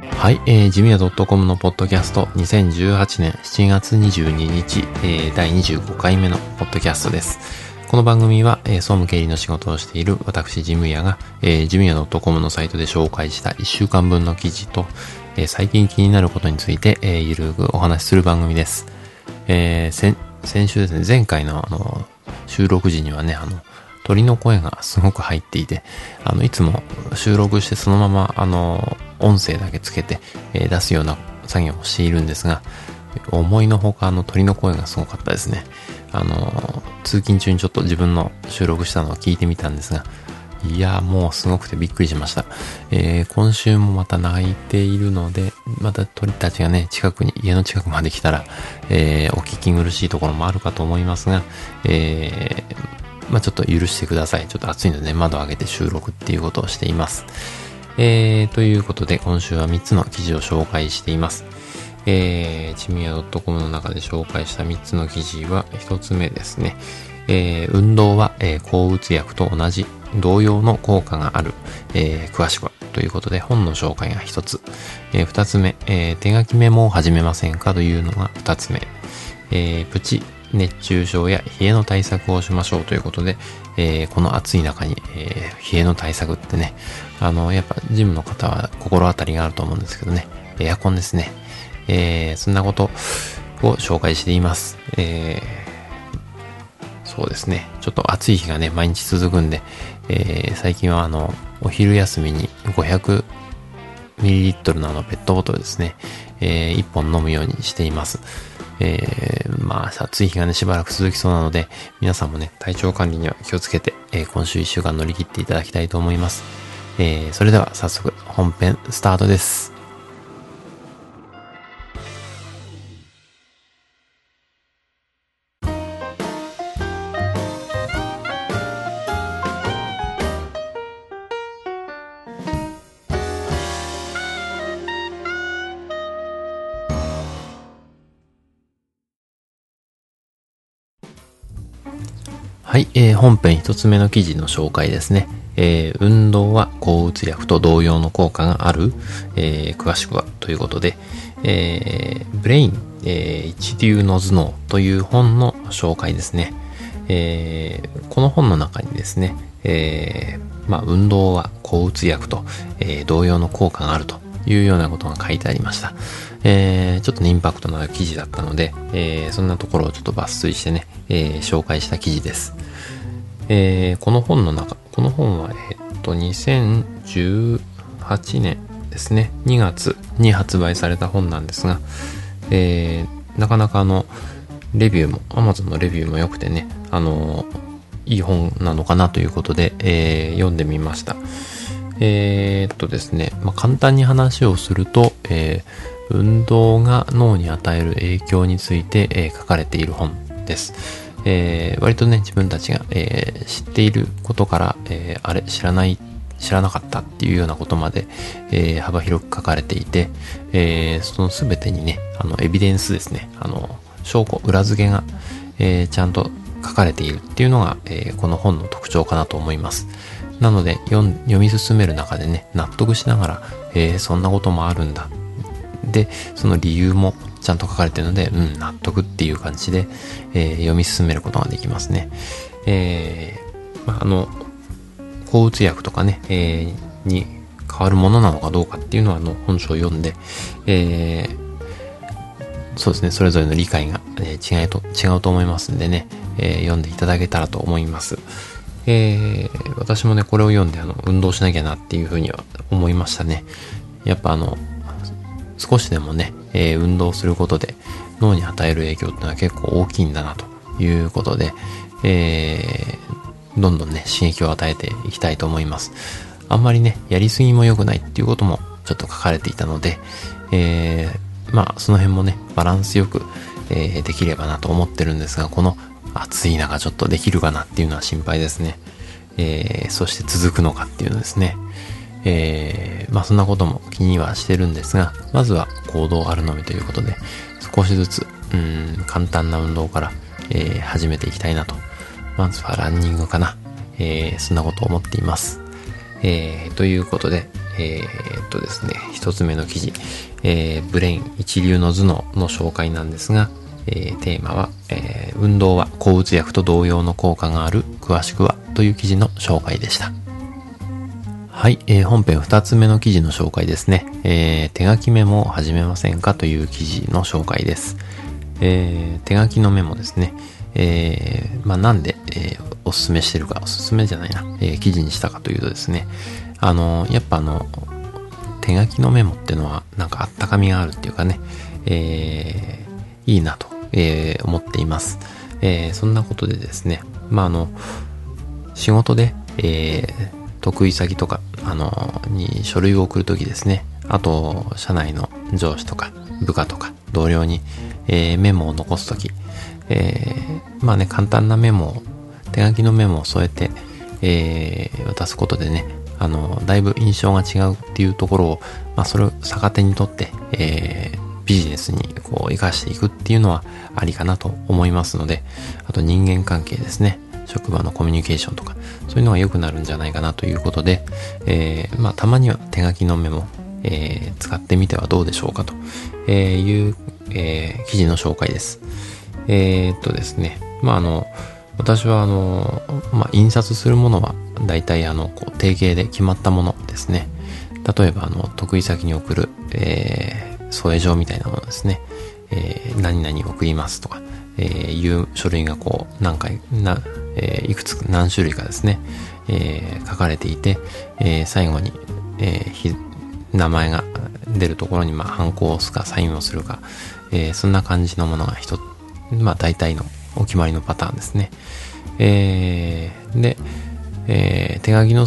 はい、えー、ジミヤ .com のポッドキャスト2018年7月22日、えー、第25回目のポッドキャストです。この番組は、えー、総務経理の仕事をしている私ジムヤが、えー、ジムヤ .com のサイトで紹介した1週間分の記事と、えー、最近気になることについて、えー、ゆるくお話しする番組です。えー、先、週ですね、前回のあの、収録時にはね、あの、鳥の声がすごく入っていて、あの、いつも収録してそのまま、あの、音声だけつけて、えー、出すような作業をしているんですが、思いのほかあの鳥の声がすごかったですね。あの、通勤中にちょっと自分の収録したのを聞いてみたんですが、いや、もうすごくてびっくりしました。えー、今週もまた泣いているので、また鳥たちがね、近くに、家の近くまで来たら、えー、お聞き苦しいところもあるかと思いますが、えー、まあ、ちょっと許してください。ちょっと暑いので、ね、窓を開けて収録っていうことをしています。えー、ということで、今週は3つの記事を紹介しています。えー、チミヤ .com の中で紹介した3つの記事は、1つ目ですね。えー、運動は、えー、抗うつ薬と同じ、同様の効果がある、えー、詳しくは、ということで、本の紹介が1つ。えー、2つ目、えー、手書きメモを始めませんかというのが2つ目。えー、プチ熱中症や冷えの対策をしましょうということで、えー、この暑い中に、えー、冷えの対策ってね、あの、やっぱジムの方は心当たりがあると思うんですけどね、エアコンですね。えー、そんなことを紹介しています。え、そうですね。ちょっと暑い日がね、毎日続くんで、え、最近はあの、お昼休みに 500ml のあのペットボトルですね、えー、1本飲むようにしています。えー、まあ、暑い日がね、しばらく続きそうなので、皆さんもね、体調管理には気をつけて、えー、今週1週間乗り切っていただきたいと思います。えー、それでは早速、本編スタートです。はい、えー、本編一つ目の記事の紹介ですね。えー、運動は抗うつ薬と同様の効果がある、えー、詳しくはということで、えー、ブレイン、えー、一流の頭脳という本の紹介ですね。えー、この本の中にですね、えー、まあ、運動は抗うつ薬と、えー、同様の効果があるというようなことが書いてありました。えー、ちょっと、インパクトのある記事だったので、えー、そんなところをちょっと抜粋してね、えー、紹介した記事です。えー、この本の中、この本は、えー、っと、2018年ですね、2月に発売された本なんですが、えー、なかなかあの、レビューも、Amazon のレビューも良くてね、あのいい本なのかなということで、えー、読んでみました。えー、っとですね、まあ、簡単に話をすると、えー、運動が脳に与える影響について、えー、書かれている本です。えー、割とね、自分たちが、えー、知っていることから、えー、あれ、知らない、知らなかったっていうようなことまで、えー、幅広く書かれていて、えー、その全てにね、あの、エビデンスですね、あの、証拠、裏付けが、えー、ちゃんと書かれているっていうのが、えー、この本の特徴かなと思います。なので読み進める中でね、納得しながら、えー、そんなこともあるんだ。で、その理由もちゃんと書かれてるので、うん、納得っていう感じで、えー、読み進めることができますね。えー、まあ、の、抗うつ薬とかね、えー、に変わるものなのかどうかっていうのは、あの、本書を読んで、えー、そうですね、それぞれの理解が、え、違いと、違うと思いますんでね、えー、読んでいただけたらと思います。えー、私もね、これを読んで、あの、運動しなきゃなっていうふうには思いましたね。やっぱあの、少しでもね、えー、運動することで脳に与える影響っていうのは結構大きいんだなということで、えー、どんどんね、刺激を与えていきたいと思います。あんまりね、やりすぎも良くないっていうこともちょっと書かれていたので、えー、まあ、その辺もね、バランスよく、えー、できればなと思ってるんですが、この暑い中ちょっとできるかなっていうのは心配ですね。えー、そして続くのかっていうのですね。えー、まあそんなことも気にはしてるんですが、まずは行動あるのみということで、少しずつ、うん、簡単な運動から、えー、始めていきたいなと。まずはランニングかな。えー、そんなことを思っています。えー、ということで、えー、っとですね、一つ目の記事、えー、ブレイン一流の頭脳の紹介なんですが、えー、テーマは、えー、運動は抗うつ薬と同様の効果がある、詳しくはという記事の紹介でした。はい、えー、本編二つ目の記事の紹介ですね。えー、手書きメモを始めませんかという記事の紹介です。えー、手書きのメモですね。えー、まあ、なんで、えー、おすすめしてるか、おすすめじゃないな、えー、記事にしたかというとですね、あの、やっぱあの、手書きのメモってのは、なんかあったかみがあるっていうかね、えー、いいなと、えー、思っています。えー、そんなことでですね、まあ、あの、仕事で、えー、得意先とか、あの、に書類を送るときですね、あと、社内の上司とか、部下とか、同僚に、えー、メモを残すとき、えー、まあね、簡単なメモを、手書きのメモを添えて、えー、渡すことでね、あの、だいぶ印象が違うっていうところを、まあ、それを逆手にとって、えー、ビジネスにこう、活かしていくっていうのはありかなと思いますので、あと人間関係ですね。職場のコミュニケーションとか、そういうのが良くなるんじゃないかなということで、えー、まあ、たまには手書きのメモ、えー、使ってみてはどうでしょうかという、えー、記事の紹介です。えー、っとですね、まあ、あの、私はあの、まあ、印刷するものは大体あの、こう、定型で決まったものですね。例えばあの、得意先に送る、えー、添え状みたいなものですね。えー、何々送りますとか、えー、いう書類がこう、何回、な、えー、いくつか、何種類かですね、えー、書かれていて、えー、最後に、え、名前が出るところに、まあ、ハンコを押すか、サインをするか、え、そんな感じのものが一まあ、大体のお決まりのパターンですね。え、で、え、手書きの、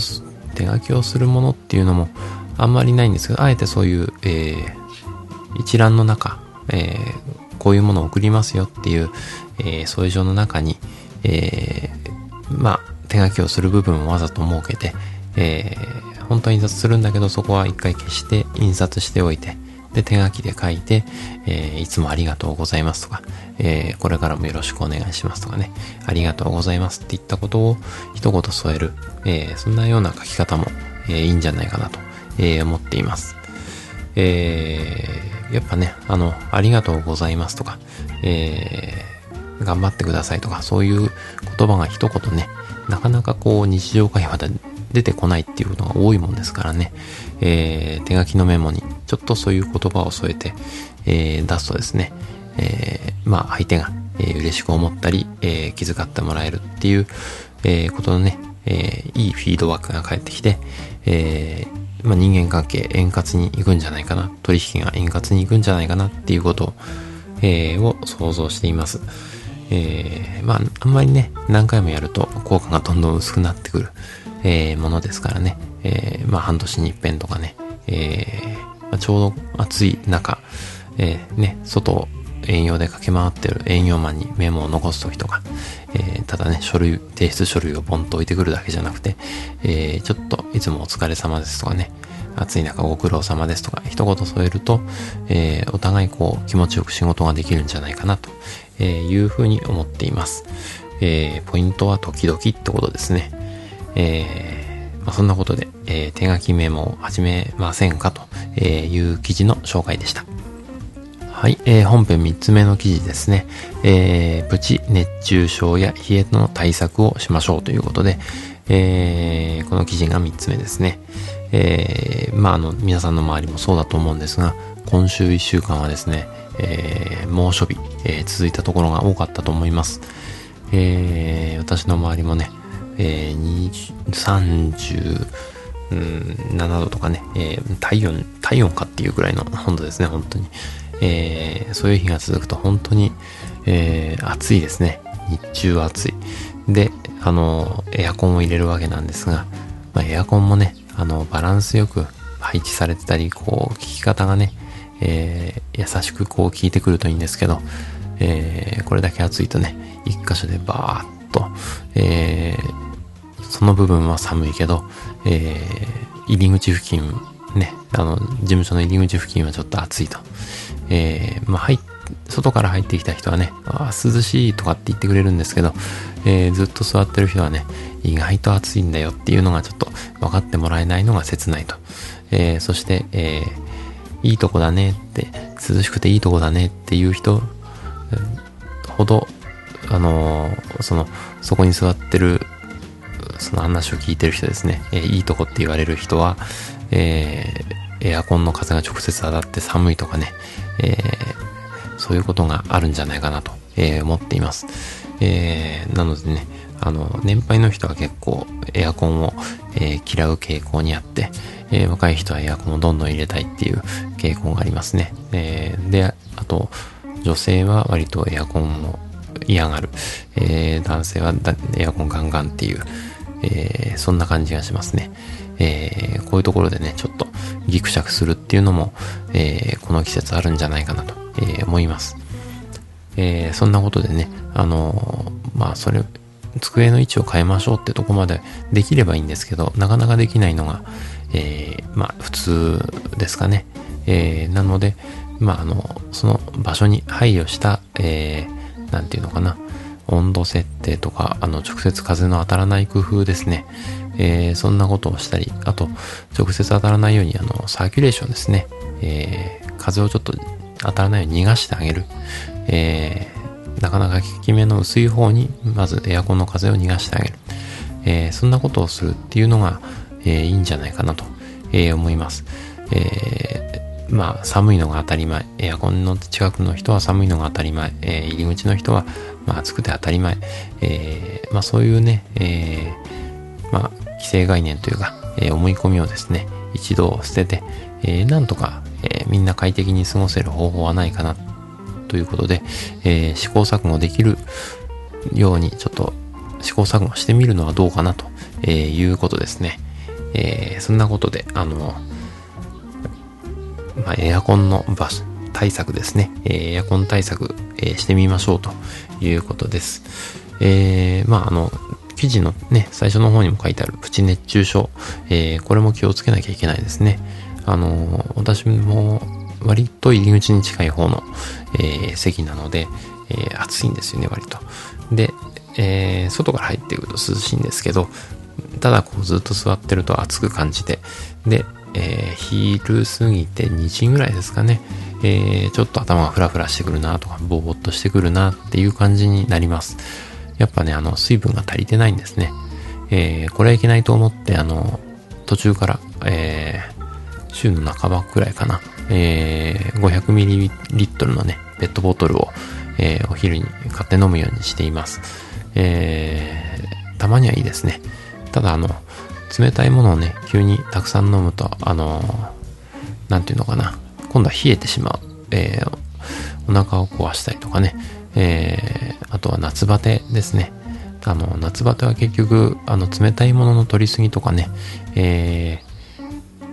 手書きをするものっていうのもあんまりないんですけど、あえてそういう、え、一覧の中、えー、こういうものを送りますよっていう、えー、そういう状の中に、えー、まあ、手書きをする部分をわざと設けて、えー、本当は印刷するんだけど、そこは一回消して印刷しておいて、で、手書きで書いて、えー、いつもありがとうございますとか、えー、これからもよろしくお願いしますとかね、ありがとうございますって言ったことを一言添える、えー、そんなような書き方も、えー、いいんじゃないかなと、えー、思っています。えー、やっぱね、あの、ありがとうございますとか、えー、頑張ってくださいとか、そういう言葉が一言ね、なかなかこう日常会話で出てこないっていうことが多いもんですからね、えー、手書きのメモにちょっとそういう言葉を添えて、えー、出すとですね、えー、まあ相手が、えー、嬉しく思ったり、えー、気遣ってもらえるっていう、えー、ことのね、えー、いいフィードバックが返ってきて、えー、まあ人間関係円滑に行くんじゃないかな、取引が円滑に行くんじゃないかなっていうことを、えー、を想像しています。えー、まあ、あんまりね、何回もやると効果がどんどん薄くなってくる、えー、ものですからね、えー、まあ半年に一遍とかね、えー、まあ、ちょうど暑い中、えー、ね、外を営業で駆け回ってる営業マンにメモを残すときとか、えー、ただね、書類、提出書類をポンと置いてくるだけじゃなくて、えー、ちょっといつもお疲れ様ですとかね、暑い中ご苦労様ですとか、一言添えると、えー、お互いこう気持ちよく仕事ができるんじゃないかなというふうに思っています。えー、ポイントは時々ってことですね。えー、まあ、そんなことで、え、手書きメモを始めませんかという記事の紹介でした。はい、えー、本編3つ目の記事ですね。えー、プチ熱中症や冷えの対策をしましょうということで、えー、この記事が3つ目ですね。えー、まあ、あの、皆さんの周りもそうだと思うんですが、今週1週間はですね、えー、猛暑日、えー、続いたところが多かったと思います。えー、私の周りもね、えー、37度とかね、えー、体温、体温かっていうぐらいの温度ですね、本当に。えー、そういう日が続くと本当に、えー、暑いですね。日中は暑い。で、あの、エアコンを入れるわけなんですが、まあ、エアコンもね、あの、バランスよく配置されてたり、こう、効き方がね、えー、優しくこう効いてくるといいんですけど、えー、これだけ暑いとね、一箇所でバーッと、えー、その部分は寒いけど、えー、入り口付近、ね、あの、事務所の入り口付近はちょっと暑いと。えー、まあ、入外から入ってきた人はね、あ涼しいとかって言ってくれるんですけど、えー、ずっと座ってる人はね、意外と暑いんだよっていうのがちょっと分かってもらえないのが切ないと、えー、そして、えー、いいとこだねって、涼しくていいとこだねっていう人ほど、あのー、その、そこに座ってる、その話を聞いてる人ですね、えー、いいとこって言われる人は、えー、エアコンの風が直接当たって寒いとかね、えー、そういうことがあるんじゃないかなと、えー、思っています。えー、なのでね、あの、年配の人は結構エアコンを、えー、嫌う傾向にあって、えー、若い人はエアコンをどんどん入れたいっていう傾向がありますね。えー、で、あと、女性は割とエアコンを嫌がる。えー、男性はエアコンガンガンっていう、えー、そんな感じがしますね。えー、こういうところでね、ちょっとギクシャクするっていうのも、えー、この季節あるんじゃないかなと、えー、思います。えー、そんなことでね、あのまあ、それ、机の位置を変えましょうってとこまでできればいいんですけど、なかなかできないのが、えー、まあ、普通ですかね。えー、なので、まあ、あの、その場所に配慮した、えー、なんていうのかな、温度設定とか、あの、直接風の当たらない工夫ですね。えー、そんなことをしたり、あと、直接当たらないように、あの、サーキュレーションですね。えー、風をちょっと当たらないように逃がしてあげる。えー、なかなか効き目の薄い方に、まずエアコンの風を逃がしてあげる。えー、そんなことをするっていうのが、えー、いいんじゃないかなと、えー、思います。えー、まあ、寒いのが当たり前。エアコンの近くの人は寒いのが当たり前。え、入り口の人は、まあ、暑くて当たり前。え、まあ、そういうね、え、まあ、既成概念というか、え、思い込みをですね、一度捨てて、えー、なんとか、え、みんな快適に過ごせる方法はないかな、ということで、えー、試行錯誤できるように、ちょっと試行錯誤してみるのはどうかなと、え、いうことですね。えー、そんなことで、あの、まあ、エアコンの場所、対策ですね。え、エアコン対策、え、してみましょうということです。えー、まあ、あの、記事のね、最初の方にも書いてあるプチ熱中症、えー、これも気をつけなきゃいけないですね。あの私も割と入り口に近い方の、えー、席なので、えー、暑いんですよね、割と。で、えー、外から入ってくると涼しいんですけど、ただこうずっと座ってると暑く感じて、で、えー、昼過ぎて2時ぐらいですかね、えー、ちょっと頭がフラフラしてくるなとか、ぼーっとしてくるなっていう感じになります。やっぱね、あの、水分が足りてないんですね。えー、これはいけないと思って、あの、途中から、えー、週の半ばくらいかな、えー、500ml のね、ペットボトルを、えー、お昼に買って飲むようにしています。えー、たまにはいいですね。ただあの、冷たいものをね、急にたくさん飲むと、あの、なんていうのかな、今度は冷えてしまう。えー、お腹を壊したりとかね、えー、あとは夏バテですね。あの、夏バテは結局、あの、冷たいものの取りすぎとかね、え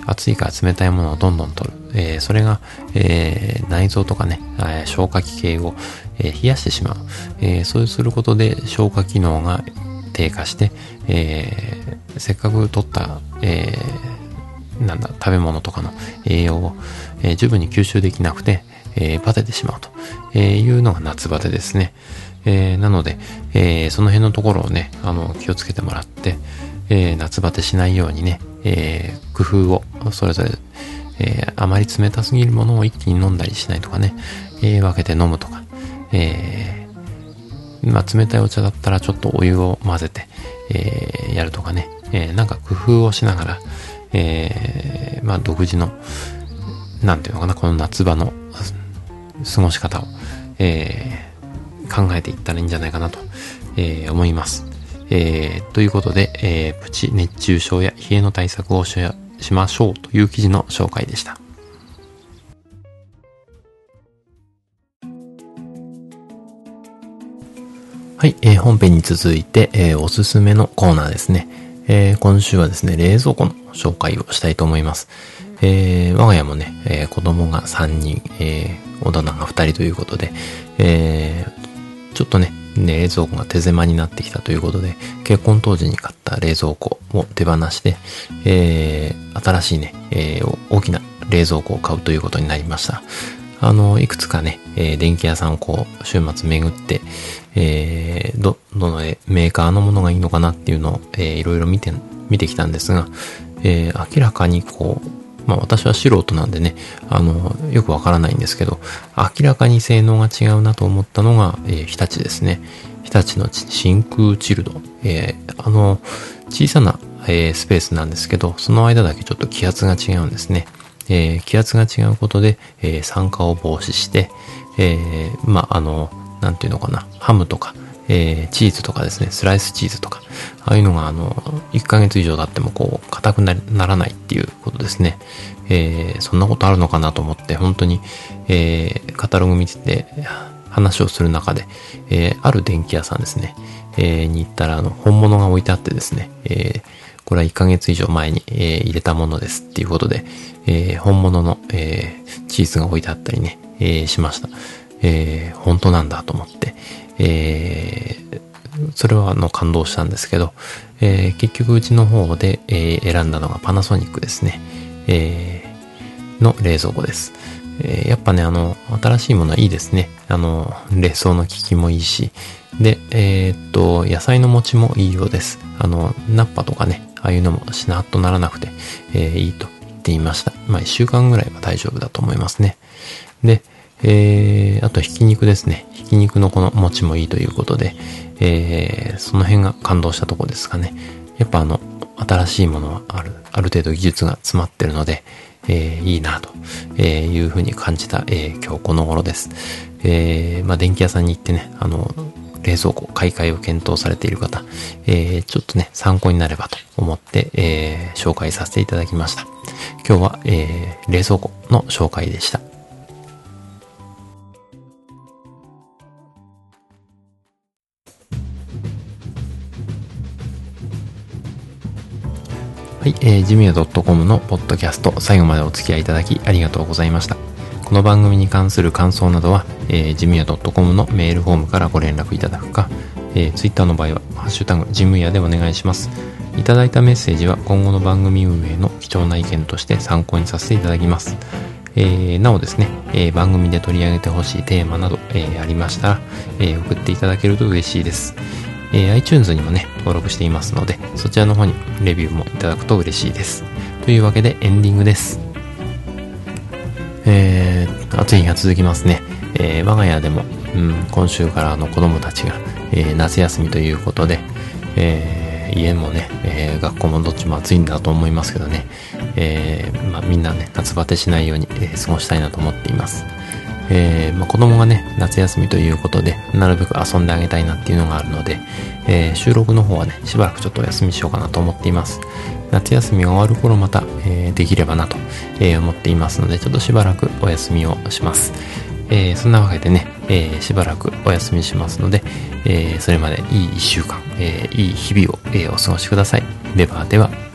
ー、暑いから冷たいものをどんどん取る。えー、それが、えー、内臓とかね、え、消化器系を、え、冷やしてしまう。え、そうすることで消化機能が低下して、え、せっかく取った、え、なんだ、食べ物とかの栄養を、え、十分に吸収できなくて、え、バテてしまうと、えいうのが夏バテですね。え、なので、え、その辺のところをね、あの、気をつけてもらって、え、夏バテしないようにね、え、工夫をそれぞれ、えー、あまり冷たすぎるものを一気に飲んだりしないとかね、えー、分けて飲むとか、えー、まあ、冷たいお茶だったらちょっとお湯を混ぜて、えー、やるとかね、えー、なんか工夫をしながら、えー、まあ、独自の、なんていうのかな、この夏場の過ごし方を、えー、考えていったらいいんじゃないかなと、えー、思います。えー、ということで、えー、プチ熱中症や冷えの対策をししましょうという記事の紹介でした。はい、えー、本編に続いて、えー、おすすめのコーナーですね。えー、今週はですね、冷蔵庫の紹介をしたいと思います。えー、我が家もね、えー、子供が3人、えー、大人が2人ということで、えー、ちょっとね、ね、冷蔵庫が手狭になってきたということで、結婚当時に買った冷蔵庫を手放して、えー、新しいね、えー、大きな冷蔵庫を買うということになりました。あの、いくつかね、えー、電気屋さんをこう、週末巡って、えー、ど、どのメーカーのものがいいのかなっていうのを、えー、いろいろ見て、見てきたんですが、えー、明らかにこう、まあ私は素人なんでね、あの、よくわからないんですけど、明らかに性能が違うなと思ったのが、えー、日立ですね。日立の真空チルド。えー、あの、小さな、えー、スペースなんですけど、その間だけちょっと気圧が違うんですね。えー、気圧が違うことで、えー、酸化を防止して、えー、まあ、あの、なんていうのかな、ハムとか、えー、チーズとかですね、スライスチーズとか、ああいうのが、あの、1ヶ月以上経っても、こう、硬くならないっていうことですね。えー、そんなことあるのかなと思って、本当に、えー、カタログ見てて、話をする中で、え、ある電気屋さんですね、え、に行ったら、あの、本物が置いてあってですね、え、これは1ヶ月以上前に、え、入れたものですっていうことで、え、本物の、え、チーズが置いてあったりね、え、しました。えー、本当なんだと思って、えー、それはあの感動したんですけど、えー、結局うちの方で、えー、選んだのがパナソニックですね。えー、の冷蔵庫です。えー、やっぱね、あの、新しいものはいいですね。あの、冷蔵の効きもいいし。で、えー、っと、野菜の持ちもいいようです。あの、ナッパとかね、ああいうのもしなっとならなくて、えー、いいと言っていました。まあ、一週間ぐらいは大丈夫だと思いますね。で、えー、あとひき肉ですね。ひき肉のこの持ちもいいということで、えー、その辺が感動したとこですかね。やっぱあの、新しいものはある、ある程度技術が詰まってるので、えー、いいなと、えいうふうに感じた、えー、今日この頃です。えー、まあ、電気屋さんに行ってね、あの、冷蔵庫買い替えを検討されている方、えー、ちょっとね、参考になればと思って、えー、紹介させていただきました。今日は、えー、冷蔵庫の紹介でした。はい、えー、ジミヤ .com のポッドキャスト最後までお付き合いいただきありがとうございました。この番組に関する感想などは、えー、ジムヤ .com のメールフォームからご連絡いただくか、えー、Twitter の場合は、ハッシュタグ、ジムヤでお願いします。いただいたメッセージは今後の番組運営の貴重な意見として参考にさせていただきます。えー、なおですね、えー、番組で取り上げてほしいテーマなど、えー、ありましたら、え送っていただけると嬉しいです。え iTunes にもね、登録していますので、そちらの方にレビューもいただくと嬉しいです。というわけでエンディングです。えー、暑い日が続きますね。えー、我が家でも、うん、今週からの子供たちが、えー、夏休みということで、えー、家もね、えー、学校もどっちも暑いんだと思いますけどね、えー、まあ、みんなね、夏バテしないように、えー、過ごしたいなと思っています。えー、まあ、子供がね、夏休みということで、なるべく遊んであげたいなっていうのがあるので、えー、収録の方はね、しばらくちょっとお休みしようかなと思っています。夏休み終わる頃また、えー、できればなと、え、思っていますので、ちょっとしばらくお休みをします。え、そんなわけでね、え、しばらくお休みしますので、え、それまでいい一週間、え、いい日々を、え、お過ごしください。ではでは。